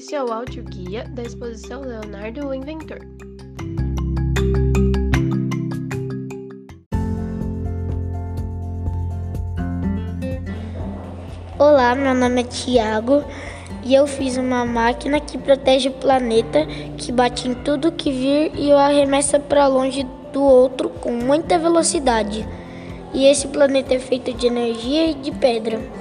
Esse é o áudio guia da exposição Leonardo o Inventor. Olá, meu nome é Tiago e eu fiz uma máquina que protege o planeta, que bate em tudo que vir e o arremessa para longe do outro com muita velocidade. E esse planeta é feito de energia e de pedra.